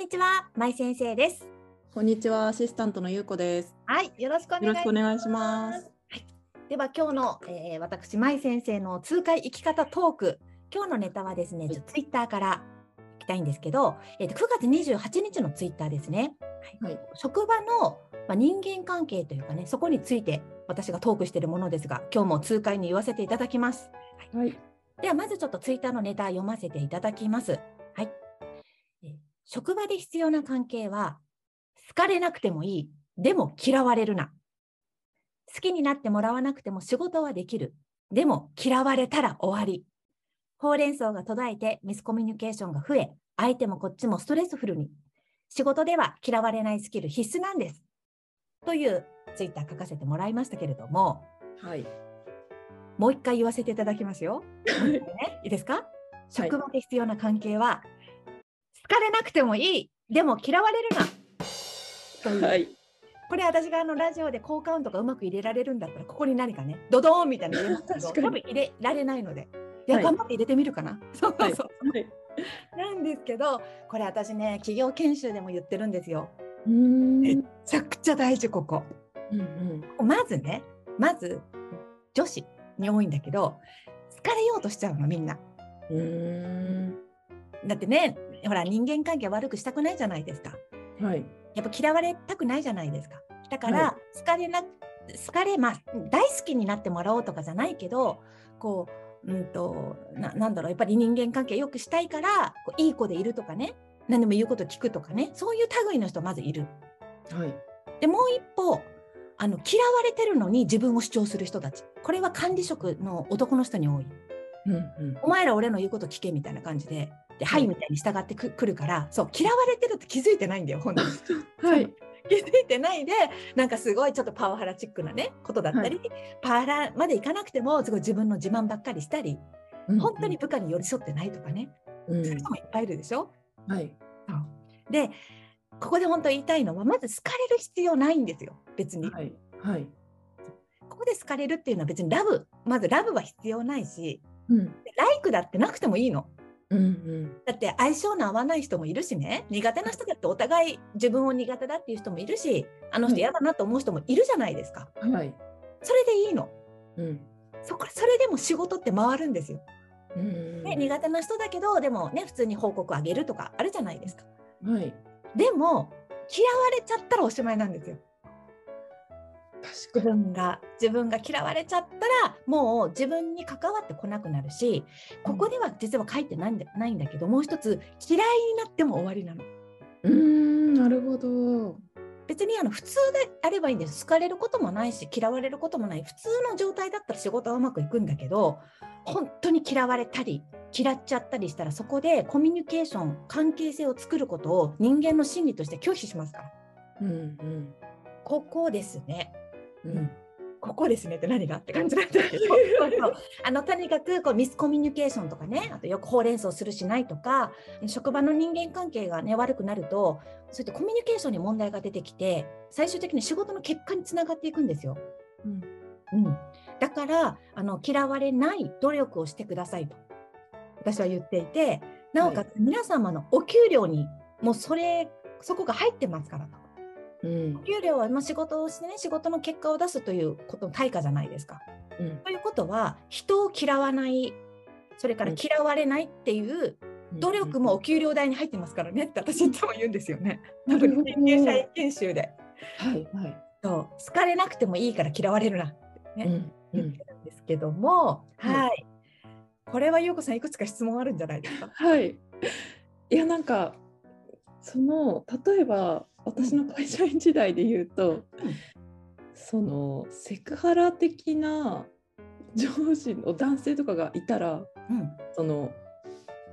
にちは、まい先生です。こんにちは、アシスタントのゆうこです。はい、よろしくお願いします。はい、では今日の、えー、私まい先生の痛快生き方トーク。今日のネタはですね、ツイッターからいきたいんですけど、えーと、9月28日のツイッターですね。はい、職場の、まあ、人間関係というかね、そこについて私がトークしているものですが、今日も痛快に言わせていただきます。はい、ではまずちょっとツイッターのネタ読ませていただきます。職場で必要な関係は、好かれなくてもいい。でも嫌われるな。好きになってもらわなくても仕事はできる。でも嫌われたら終わり。ほうれん草が途絶えてミスコミュニケーションが増え、相手もこっちもストレスフルに。仕事では嫌われないスキル必須なんです。というツイッター書かせてもらいましたけれども、はい、もう一回言わせていただきますよ。ね、いいですか？職場で必要な関係は、れなくてもいい。でも嫌われるな。という。はい、これ私があのラジオで効果音とかうまく入れられるんだったらここに何かねドドーンみたいなの入れますけど。確かに。多分入れられないので。いや、はい。頑張って入れてみるかな。そうはい、そう、はい。なんですけどこれ私ね企業研修でも言ってるんですよ。うーん、めうんちゃくちゃ大事ここ。うん、まずねまず女子に多いんだけど好かれようとしちゃうのみんな。うーん、だってねほら人間関係悪くしたくないじゃないですか。はい、やっぱ嫌われたくないじゃないですか。だから、は好かれな好かれまあ大好きになってもらおうとかじゃないけどこううんとななんだろう。やっぱり人間関係よくしたいからこういい子でいるとかね。何でも言うこと聞くとかね。そういう類の人まずいる。はい、でもう一方あの嫌われてるのに自分を主張する人たち。これは管理職の男の人に多い。うん、うん、お前ら俺の言うこと聞けみたいな感じでで、は、はいいみたいに従ってくくるからそう嫌われてるって気づいてないんだよ本当に。はい、気づいてないでなんかすごいちょっとパワハラチックなねことだったり、パワハラまでいかなくてもすごい自分の自慢ばっかりしたり、本当に、部下に寄り添ってないとかね、うん、そういう人もいっぱいいるでしょ？はい、でここで本当言いたいのはまず好かれる必要ないんですよ別に、はい、はい、ここで好かれるっていうのは別にラブ。まずラブは必要ないしうん、ライクだってなくてもいいの。うん、うん、だって相性の合わない人もいるしね苦手な人だってお互い自分を苦手だっていう人もいるしあの人嫌だなと思う人もいるじゃないですか。はい、それでいいの。うん、そこそれでも仕事って回るんですよ。うん、ね、苦手な人だけどでもね普通に報告あげるとかあるじゃないですか。はい、でも嫌われちゃったらおしまいなんですよ。自確か分が自分が嫌われちゃったらもう自分に関わってこなくなるしここでは実は書いてないんだないんだけどもう一つ嫌いになっても終わりなの。に。うーん、なるほど。別にあの普通であればいいんです好かれることもないし嫌われることもない普通の状態だったら仕事はうまくいくんだけど本当に嫌われたり嫌っちゃったりしたらそこでコミュニケーション関係性を作ることを人間の心理として拒否しますからうん、うん、ここですねうん、ここですねって何がって感じなんだけど。あのとにかくこうミスコミュニケーションとかねあとよくほうれん草するしないとか職場の人間関係がね悪くなるとそういったコミュニケーションに問題が出てきて最終的に仕事の結果につながっていくんですよ。うん、うん、だからあの嫌われない努力をしてくださいと私は言っていてなおかつ皆様のお給料にもうそれそこが入ってますからと。うんお、給料はまあ仕事をしてね仕事の結果を出すということの対価じゃないですか。うん、ということは人を嫌わないそれから嫌われないっていう努力もお給料代に入ってますからねって私いつも言うんですよね。なるほど研究者研修ではい、はい、そう好かれなくてもいいから嫌われるなってね、うん、うん言って。るんですけども、はいはい。これは優子さんいくつか質問あるんじゃないですか？はい。いやなんかその例えば私の会社員時代で言うと、そのセクハラ的な上司の男性とかがいたらうん、その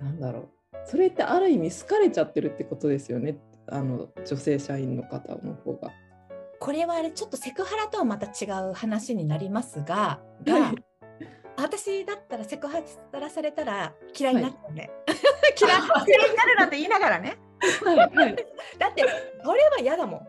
なんだろうそれってある意味好かれちゃってるってことですよねあの女性社員の方の方が。これはあれちょっとセクハラとはまた違う話になりますが、がはい私だったらセクハラされたら嫌いになっちゃうね。い嫌い 嫌いになるなんて言いながらね。はいはい。だって俺は嫌だもん。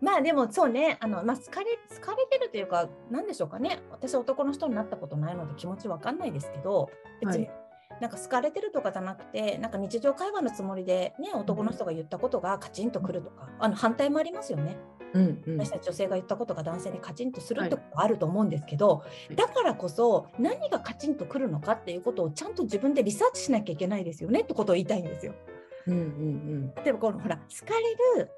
まあでもそうね。あの、まあ、好かれ好かれてるというか何でしょうかね。私男の人になったことないので気持ちわかんないですけど別に、はなんか好かれてるとかじゃなくてなんか日常会話のつもりで、ね、男の人が言ったことがカチンとくるとか、あの反対もありますよね。うんうん。私たち女性が言ったことが男性にカチンとするってことがあると思うんですけど、い。だからこそ何がカチンとくるのかっていうことをちゃんと自分でリサーチしなきゃいけないですよねってことを言いたいんですよ。うんうん例えばこのほら好かれる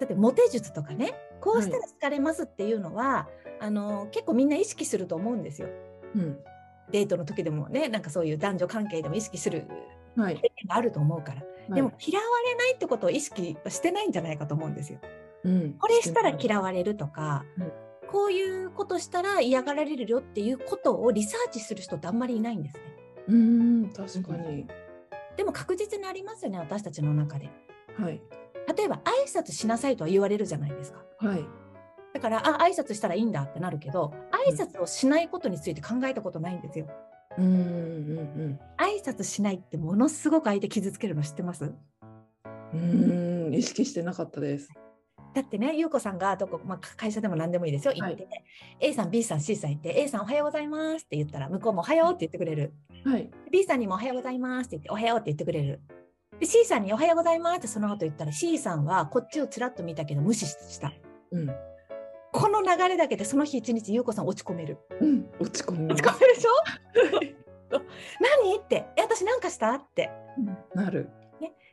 だってモテ術とかねこうしたら好かれますっていうのは、あの結構みんな意識すると思うんですよ。うんデートの時でもねなんかそういう男女関係でも意識する経験があると思うから、でも嫌われないってことを意識してないんじゃないかと思うんですよ。うん。これしたら嫌われるとか、うん。こういうことしたら嫌がられるよっていうことをリサーチする人ってあんまりいないんですね。うん確かに。でも確実にありますよね私たちの中で。はい。例えば挨拶しなさいとは言われるじゃないですか。はいだからあ挨拶したらいいんだってなるけど挨拶をしないことについて考えたことないんですよ。うんうん挨拶しないってものすごく相手傷つけるの知ってます？うんうん意識してなかったですだってね、ゆうこさんがどこ、まあ、会社でも何でもいいですよ、行って、A さん、B さん、C さん行って、A さんおはようございますって言ったら、向こうもおはようって言ってくれる。はい。B さんにもおはようございますって言って、おはようって言ってくれる。で C さんにおはようございますってその後言ったら C さんはこっちをちらっと見たけど無視した。うん。この流れだけでその日一日ゆうこさん落ち込める。うん。落ち込みます落ち込めるでしょ？何？ってえ私なんかした？って。なる。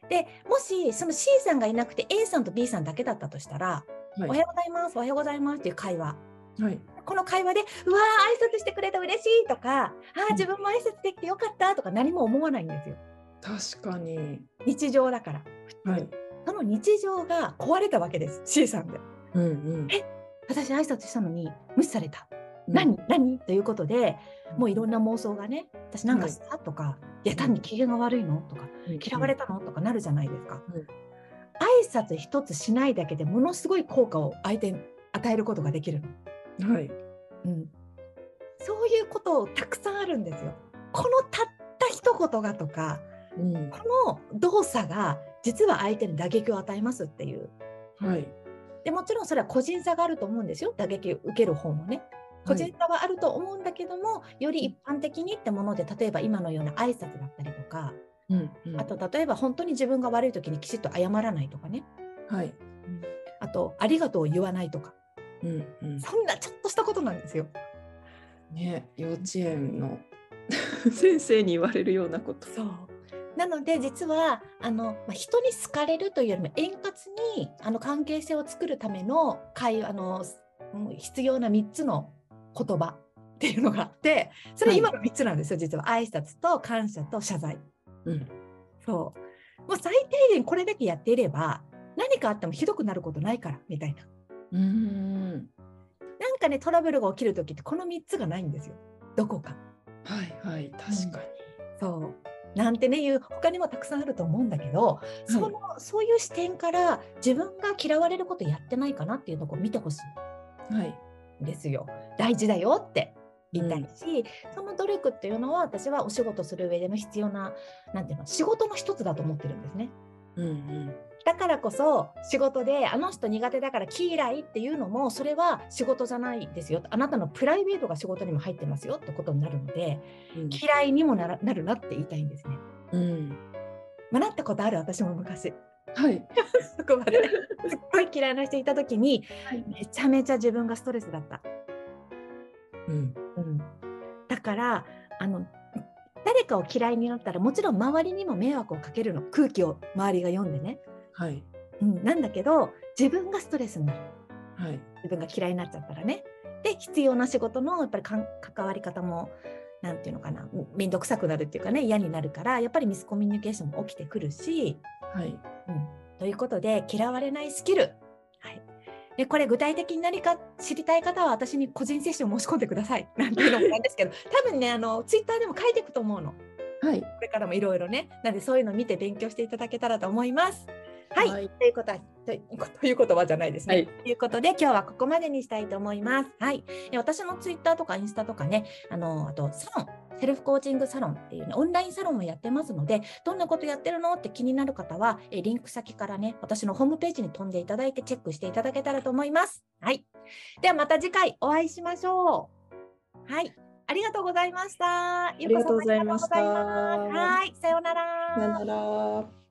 でもしその C さんがいなくて A さんと B さんだけだったとしたら、はいおはようございますおはようございますっていう会話はい。この会話でうわー挨拶してくれて嬉しいとかあー自分も挨拶できてよかったとか何も思わないんですよ確かに。日常だからはい。その日常が壊れたわけです C さんでうんうん。私挨拶したのに無視されたうん何、何？ということでもういろんな妄想がね私なんかした、とかいや単に機嫌が悪いの？とか嫌われたの？とかなるじゃないですか。うん挨拶一つしないだけでものすごい効果を相手に与えることができるの。はい。うん、そういうことたくさんあるんですよ。このたった一言がとかうん。この動作が実は相手に打撃を与えますっていう。はい。でもちろんそれは個人差があると思うんですよ打撃を受ける方もね。個人差はあると思うんだけども、より一般的にってもので例えば今のような挨拶だったりとか、うんうん。あと例えば本当に自分が悪い時にきちっと謝らないとかねはい。あとありがとうを言わないとかうんうん。そんなちょっとしたことなんですよ。ね、幼稚園の 先生に言われるようなこと。そうなので実はあの、まあ、人に好かれるというよりも円滑にあの関係性を作るための会あのうん必要な3つの言葉っていうのがあってそれ今の3つなんですよ、実は挨拶と感謝と謝罪。うん。そうもう最低限これだけやっていれば何かあってもひどくなることないからみたいな。うーん。なんかねトラブルが起きる時ってこの3つがないんですよどこか。はいはい。確かに。そうなんてねいう他にもたくさんあると思うんだけど、そのそういう視点から自分が嫌われることやってないかなっていうとこを見てほしはい。いんですよ。大事だよって言いたいし、その努力っていうのは私はお仕事する上での必要ななんていうの仕事の一つだと思ってるんですね。うんうん。だからこそ仕事であの人苦手だから嫌いっていうのもそれは仕事じゃないですよあなたのプライベートが仕事にも入ってますよってことになるのでうん嫌いにもならなるなって言いたいんですね。うん。まあ、なったことある私も昔はい。そこまで すっごい嫌いな人いた時にはい。めちゃめちゃ自分がストレスだった。うん。うん、だからあの誰かを嫌いになったらもちろん周りにも迷惑をかけるの。空気を周りが読んでね、はい。うん、なんだけど自分がストレスになる。はい。自分が嫌いになっちゃったらね。で必要な仕事のやっぱり関わり方もなんていうのかな。面倒くさくなるっていうかね。嫌になるからやっぱりミスコミュニケーションも起きてくるし、はい。うん、ということで嫌われないスキル、はい、でこれ具体的に何か知りたい方は私に個人セッション申し込んでください なんていうのもなんですけど多分ねあのツイッターでも書いていくと思うのはい。これからもいろいろねなんでそういうのを見て勉強していただけたらと思います。はい、はいということはという ということはじゃないですね。はいということで今日はここまでにしたいと思います。はい、え私のツイッターとかインスタとかねあのあとサロンセルフコーチングサロンっていうねオンラインサロンもやってますのでどんなことやってるのって気になる方はえリンク先からね私のホームページに飛んでいただいてチェックしていただけたらと思います。はい、ではまた次回お会いしましょう。はい。ありがとうございました。ありがとうございましたはい、さようなら。さよなら。